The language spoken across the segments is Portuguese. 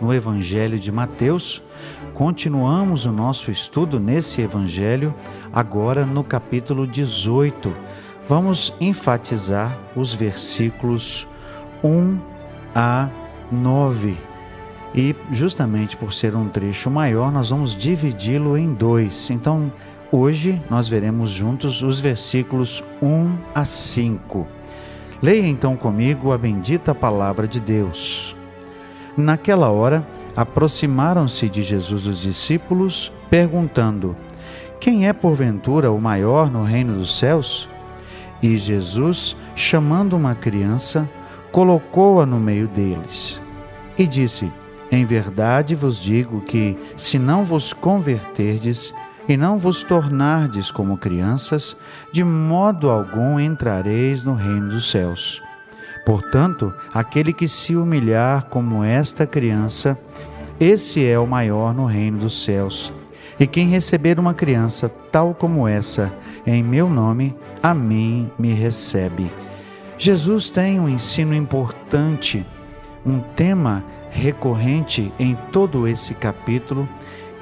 no Evangelho de Mateus Continuamos o nosso estudo nesse evangelho, agora no capítulo 18. Vamos enfatizar os versículos 1 a 9. E justamente por ser um trecho maior, nós vamos dividi-lo em dois. Então, hoje nós veremos juntos os versículos 1 a 5. Leia então comigo a bendita palavra de Deus. Naquela hora, aproximaram-se de Jesus os discípulos, perguntando: Quem é porventura o maior no reino dos céus? E Jesus, chamando uma criança, colocou-a no meio deles e disse: Em verdade vos digo que, se não vos converterdes e não vos tornardes como crianças, de modo algum entrareis no reino dos céus. Portanto, aquele que se humilhar como esta criança, esse é o maior no reino dos céus. E quem receber uma criança tal como essa, em meu nome, a mim me recebe. Jesus tem um ensino importante, um tema recorrente em todo esse capítulo,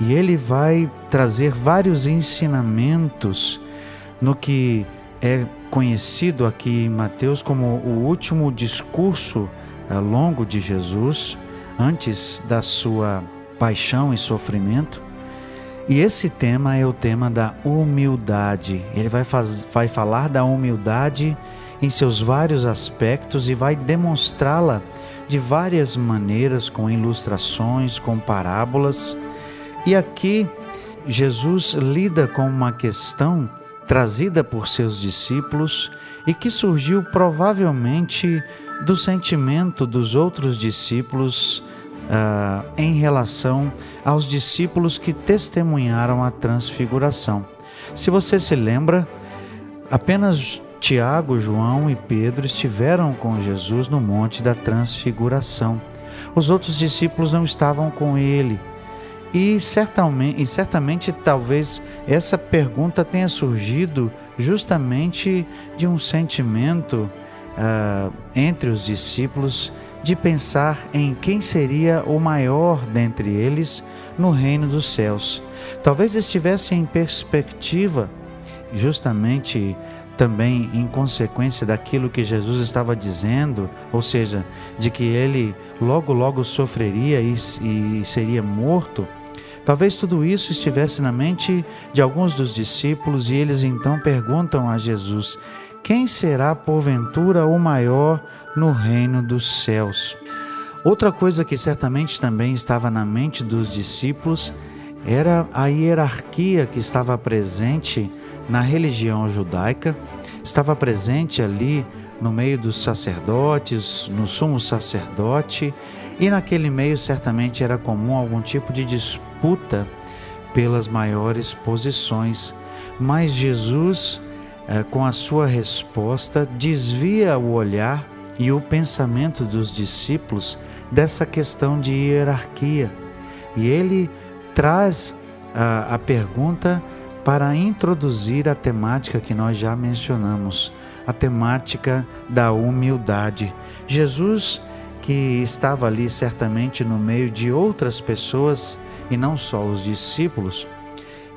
e ele vai trazer vários ensinamentos no que é conhecido aqui em Mateus como o último discurso eh, longo de Jesus antes da sua paixão e sofrimento. E esse tema é o tema da humildade. Ele vai, faz, vai falar da humildade em seus vários aspectos e vai demonstrá-la de várias maneiras, com ilustrações, com parábolas. E aqui Jesus lida com uma questão trazida por seus discípulos e que surgiu provavelmente do sentimento dos outros discípulos uh, em relação aos discípulos que testemunharam a transfiguração. Se você se lembra, apenas Tiago, João e Pedro estiveram com Jesus no Monte da Transfiguração. Os outros discípulos não estavam com ele. E certamente, e certamente talvez essa pergunta tenha surgido justamente de um sentimento uh, entre os discípulos de pensar em quem seria o maior dentre eles no reino dos céus. Talvez estivesse em perspectiva, justamente também em consequência daquilo que Jesus estava dizendo, ou seja, de que ele logo, logo sofreria e, e seria morto. Talvez tudo isso estivesse na mente de alguns dos discípulos e eles então perguntam a Jesus: quem será porventura o maior no reino dos céus? Outra coisa que certamente também estava na mente dos discípulos era a hierarquia que estava presente na religião judaica, estava presente ali no meio dos sacerdotes, no sumo sacerdote, e naquele meio certamente era comum algum tipo de disputa pelas maiores posições. Mas Jesus é, com a sua resposta, desvia o olhar e o pensamento dos discípulos dessa questão de hierarquia. E ele traz a, a pergunta para introduzir a temática que nós já mencionamos, a temática da humildade. Jesus, que estava ali certamente no meio de outras pessoas e não só os discípulos,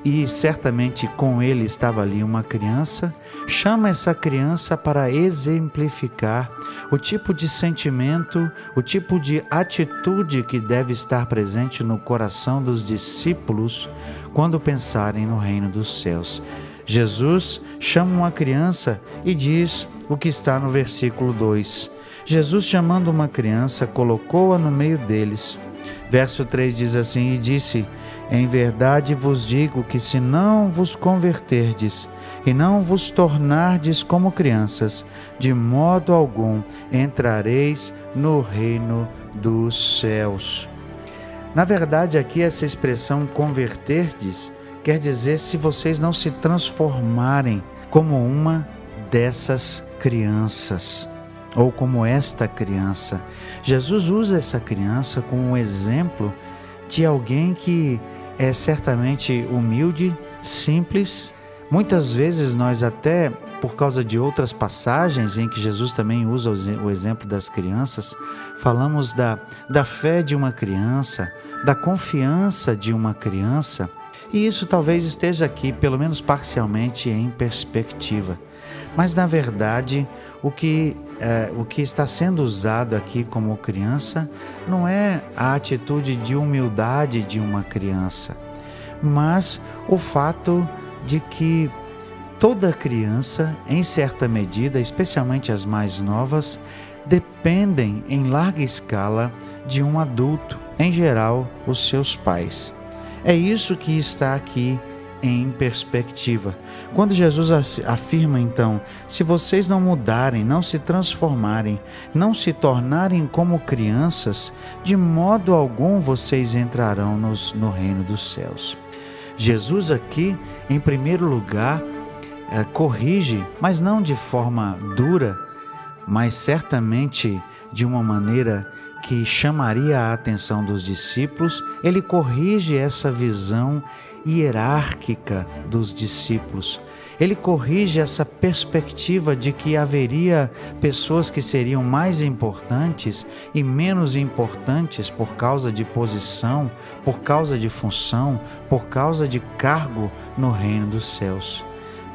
e certamente com ele estava ali uma criança, chama essa criança para exemplificar o tipo de sentimento, o tipo de atitude que deve estar presente no coração dos discípulos quando pensarem no reino dos céus. Jesus chama uma criança e diz o que está no versículo 2. Jesus, chamando uma criança, colocou-a no meio deles. Verso 3 diz assim: E disse: em verdade vos digo que se não vos converterdes e não vos tornardes como crianças, de modo algum entrareis no reino dos céus. Na verdade, aqui essa expressão converterdes quer dizer se vocês não se transformarem como uma dessas crianças ou como esta criança. Jesus usa essa criança como um exemplo de alguém que é certamente humilde, simples. Muitas vezes nós até por causa de outras passagens em que Jesus também usa o exemplo das crianças, falamos da, da fé de uma criança, da confiança de uma criança, e isso talvez esteja aqui, pelo menos parcialmente, em perspectiva. Mas na verdade, o que, é, o que está sendo usado aqui como criança não é a atitude de humildade de uma criança, mas o fato de que toda criança, em certa medida, especialmente as mais novas, dependem em larga escala de um adulto, em geral, os seus pais. É isso que está aqui em perspectiva. Quando Jesus afirma então: se vocês não mudarem, não se transformarem, não se tornarem como crianças, de modo algum vocês entrarão nos, no reino dos céus. Jesus aqui, em primeiro lugar, é, corrige, mas não de forma dura, mas certamente de uma maneira que chamaria a atenção dos discípulos, ele corrige essa visão hierárquica dos discípulos. Ele corrige essa perspectiva de que haveria pessoas que seriam mais importantes e menos importantes por causa de posição, por causa de função, por causa de cargo no reino dos céus.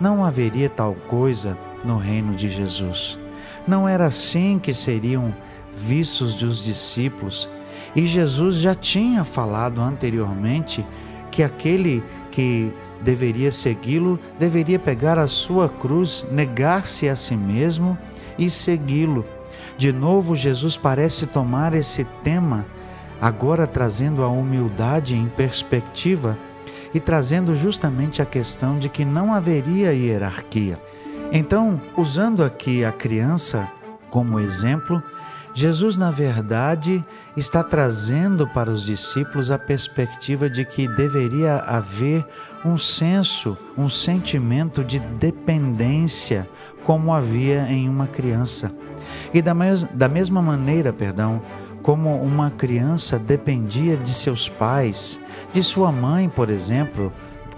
Não haveria tal coisa no reino de Jesus. Não era assim que seriam vistos dos discípulos. E Jesus já tinha falado anteriormente que aquele que deveria segui-lo deveria pegar a sua cruz, negar-se a si mesmo e segui-lo. De novo, Jesus parece tomar esse tema, agora trazendo a humildade em perspectiva e trazendo justamente a questão de que não haveria hierarquia. Então, usando aqui a criança como exemplo, Jesus, na verdade, está trazendo para os discípulos a perspectiva de que deveria haver um senso, um sentimento de dependência, como havia em uma criança. E da, da mesma maneira, perdão, como uma criança dependia de seus pais, de sua mãe, por exemplo,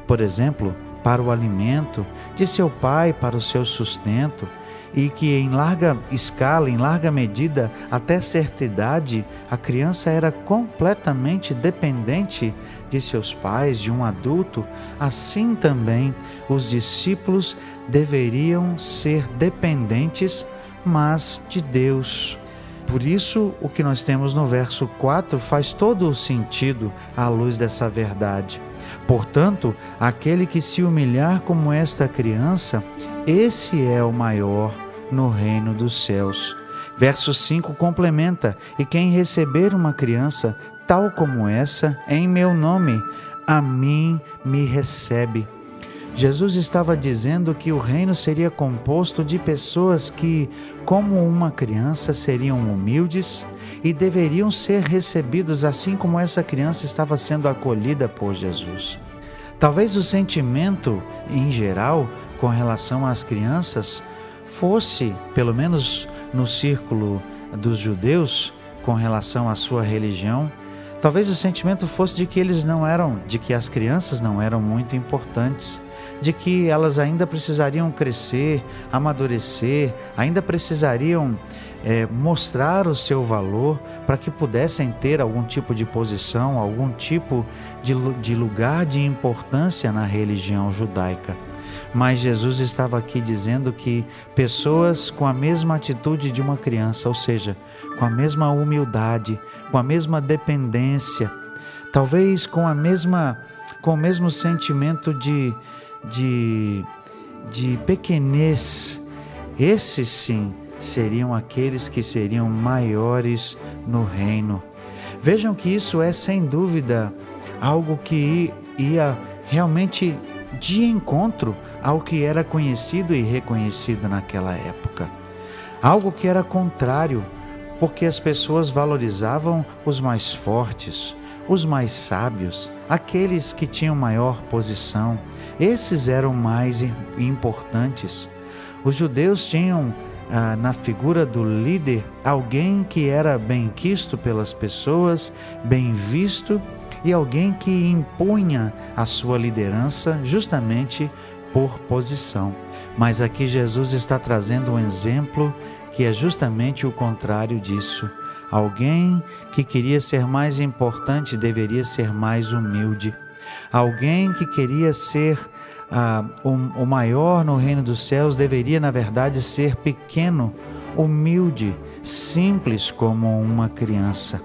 por exemplo, para o alimento, de seu pai para o seu sustento, e que em larga escala, em larga medida, até certa idade, a criança era completamente dependente de seus pais, de um adulto, assim também os discípulos deveriam ser dependentes, mas de Deus. Por isso, o que nós temos no verso 4 faz todo o sentido à luz dessa verdade. Portanto, aquele que se humilhar como esta criança, esse é o maior no reino dos céus. Verso 5 complementa: E quem receber uma criança tal como essa, em meu nome, a mim me recebe. Jesus estava dizendo que o reino seria composto de pessoas que, como uma criança, seriam humildes e deveriam ser recebidos assim como essa criança estava sendo acolhida por Jesus. Talvez o sentimento, em geral, com relação às crianças, fosse, pelo menos no círculo dos judeus, com relação à sua religião, talvez o sentimento fosse de que eles não eram, de que as crianças não eram muito importantes, de que elas ainda precisariam crescer, amadurecer, ainda precisariam é, mostrar o seu valor para que pudessem ter algum tipo de posição, algum tipo de, de lugar de importância na religião judaica. Mas Jesus estava aqui dizendo que pessoas com a mesma atitude de uma criança, ou seja, com a mesma humildade, com a mesma dependência, talvez com a mesma com o mesmo sentimento de de de pequenez, esses sim seriam aqueles que seriam maiores no reino. Vejam que isso é sem dúvida algo que ia realmente de encontro ao que era conhecido e reconhecido naquela época. Algo que era contrário, porque as pessoas valorizavam os mais fortes, os mais sábios, aqueles que tinham maior posição. Esses eram mais importantes. Os judeus tinham ah, na figura do líder alguém que era bem quisto pelas pessoas, bem visto e alguém que impunha a sua liderança justamente por posição. Mas aqui Jesus está trazendo um exemplo que é justamente o contrário disso. Alguém que queria ser mais importante deveria ser mais humilde. Alguém que queria ser ah, o, o maior no reino dos céus deveria, na verdade, ser pequeno, humilde, simples como uma criança.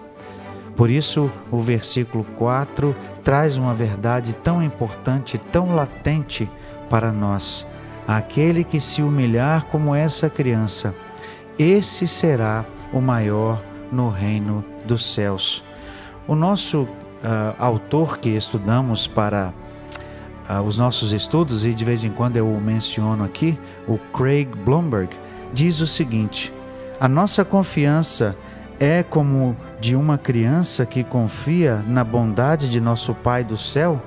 Por isso, o versículo 4 traz uma verdade tão importante, tão latente para nós. Aquele que se humilhar como essa criança, esse será o maior no reino dos céus. O nosso uh, autor que estudamos para uh, os nossos estudos, e de vez em quando eu o menciono aqui, o Craig Blomberg, diz o seguinte: a nossa confiança é como de uma criança que confia na bondade de nosso Pai do céu?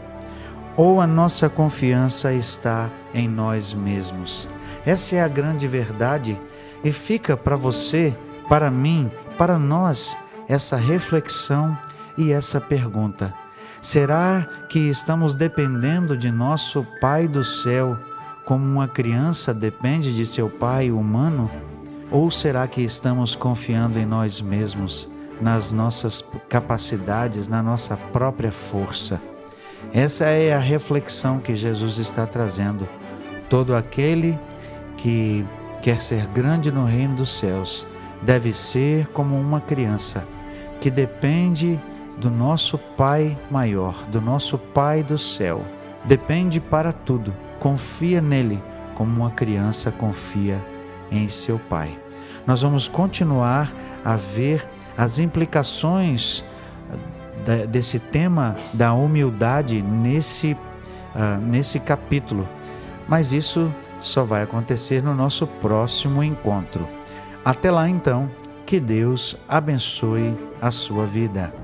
Ou a nossa confiança está em nós mesmos? Essa é a grande verdade e fica para você, para mim, para nós essa reflexão e essa pergunta. Será que estamos dependendo de nosso Pai do céu como uma criança depende de seu pai humano? Ou será que estamos confiando em nós mesmos, nas nossas capacidades, na nossa própria força? Essa é a reflexão que Jesus está trazendo. Todo aquele que quer ser grande no reino dos céus deve ser como uma criança que depende do nosso Pai maior, do nosso Pai do céu. Depende para tudo, confia nele como uma criança confia em seu Pai. Nós vamos continuar a ver as implicações eh, desse tema da humildade nesse, uh, nesse capítulo, mas isso só vai acontecer no nosso próximo encontro. Até lá então, que Deus abençoe a sua vida.